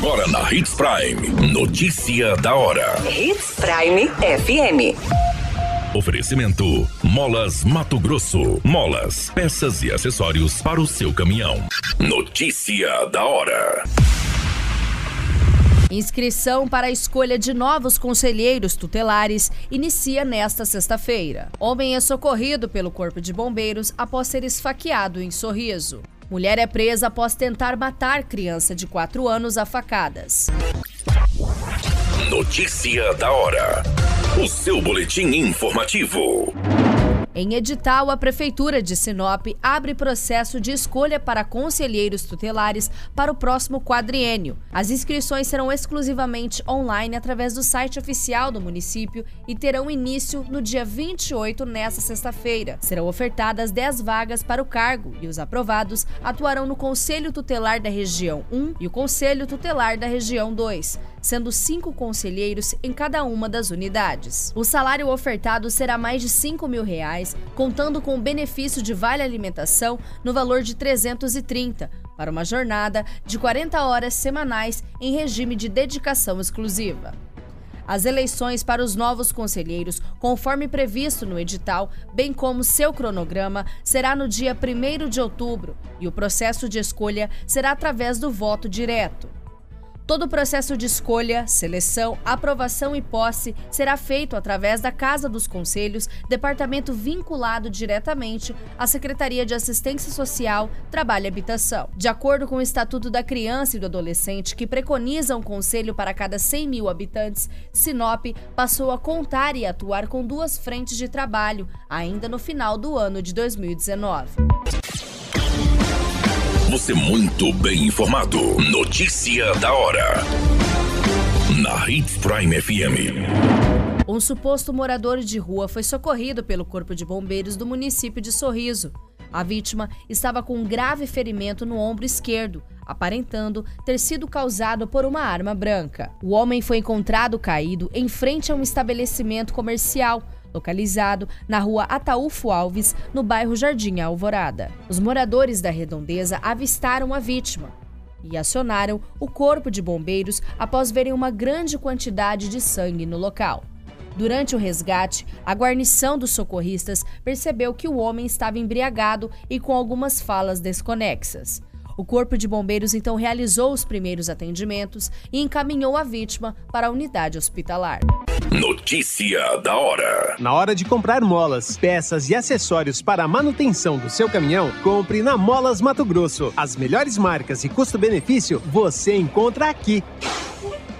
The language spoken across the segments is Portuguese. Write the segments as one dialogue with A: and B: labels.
A: Agora na Hits Prime. Notícia da hora.
B: Hits Prime FM.
A: Oferecimento: Molas Mato Grosso. Molas, peças e acessórios para o seu caminhão. Notícia da hora.
C: Inscrição para a escolha de novos conselheiros tutelares inicia nesta sexta-feira. Homem é socorrido pelo Corpo de Bombeiros após ser esfaqueado em sorriso. Mulher é presa após tentar matar criança de 4 anos a facadas.
A: Notícia da hora. O seu boletim informativo.
C: Em edital, a Prefeitura de Sinop abre processo de escolha para conselheiros tutelares para o próximo quadriênio. As inscrições serão exclusivamente online através do site oficial do município e terão início no dia 28, nesta sexta-feira. Serão ofertadas 10 vagas para o cargo e os aprovados atuarão no Conselho Tutelar da Região 1 e o Conselho Tutelar da Região 2 sendo cinco conselheiros em cada uma das unidades. O salário ofertado será mais de 5 mil reais, contando com o benefício de vale alimentação no valor de 330, para uma jornada de 40 horas semanais em regime de dedicação exclusiva. As eleições para os novos conselheiros, conforme previsto no edital, bem como seu cronograma, será no dia 1 de outubro e o processo de escolha será através do voto direto. Todo o processo de escolha, seleção, aprovação e posse será feito através da Casa dos Conselhos, departamento vinculado diretamente à Secretaria de Assistência Social, Trabalho e Habitação. De acordo com o Estatuto da Criança e do Adolescente, que preconiza um conselho para cada 100 mil habitantes, Sinop passou a contar e atuar com duas frentes de trabalho, ainda no final do ano de 2019.
A: Você muito bem informado. Notícia da hora. Na Hits Prime FM.
C: Um suposto morador de rua foi socorrido pelo Corpo de Bombeiros do município de Sorriso. A vítima estava com um grave ferimento no ombro esquerdo, aparentando ter sido causado por uma arma branca. O homem foi encontrado caído em frente a um estabelecimento comercial localizado na rua Ataúfo Alves, no bairro Jardim Alvorada. Os moradores da redondeza avistaram a vítima e acionaram o corpo de bombeiros após verem uma grande quantidade de sangue no local. Durante o resgate, a guarnição dos socorristas percebeu que o homem estava embriagado e com algumas falas desconexas. O Corpo de Bombeiros então realizou os primeiros atendimentos e encaminhou a vítima para a unidade hospitalar.
A: Notícia da hora.
D: Na hora de comprar molas, peças e acessórios para a manutenção do seu caminhão, compre na Molas Mato Grosso. As melhores marcas e custo-benefício você encontra aqui.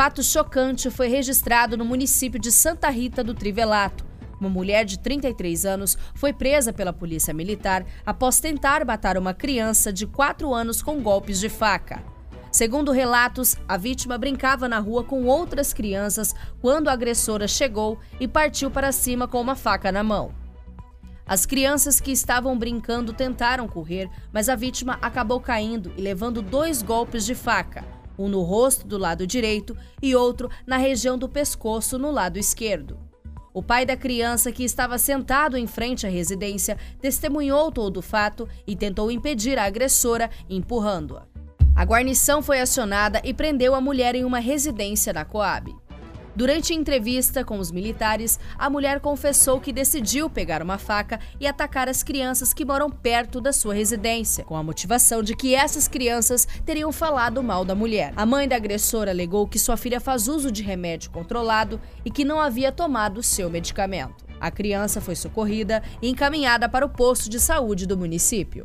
C: Fato chocante foi registrado no município de Santa Rita do Trivelato. Uma mulher de 33 anos foi presa pela polícia militar após tentar matar uma criança de 4 anos com golpes de faca. Segundo relatos, a vítima brincava na rua com outras crianças quando a agressora chegou e partiu para cima com uma faca na mão. As crianças que estavam brincando tentaram correr, mas a vítima acabou caindo e levando dois golpes de faca um no rosto do lado direito e outro na região do pescoço no lado esquerdo. O pai da criança, que estava sentado em frente à residência, testemunhou todo o fato e tentou impedir a agressora, empurrando-a. A guarnição foi acionada e prendeu a mulher em uma residência na Coab. Durante entrevista com os militares, a mulher confessou que decidiu pegar uma faca e atacar as crianças que moram perto da sua residência, com a motivação de que essas crianças teriam falado mal da mulher. A mãe da agressora alegou que sua filha faz uso de remédio controlado e que não havia tomado seu medicamento. A criança foi socorrida e encaminhada para o posto de saúde do município.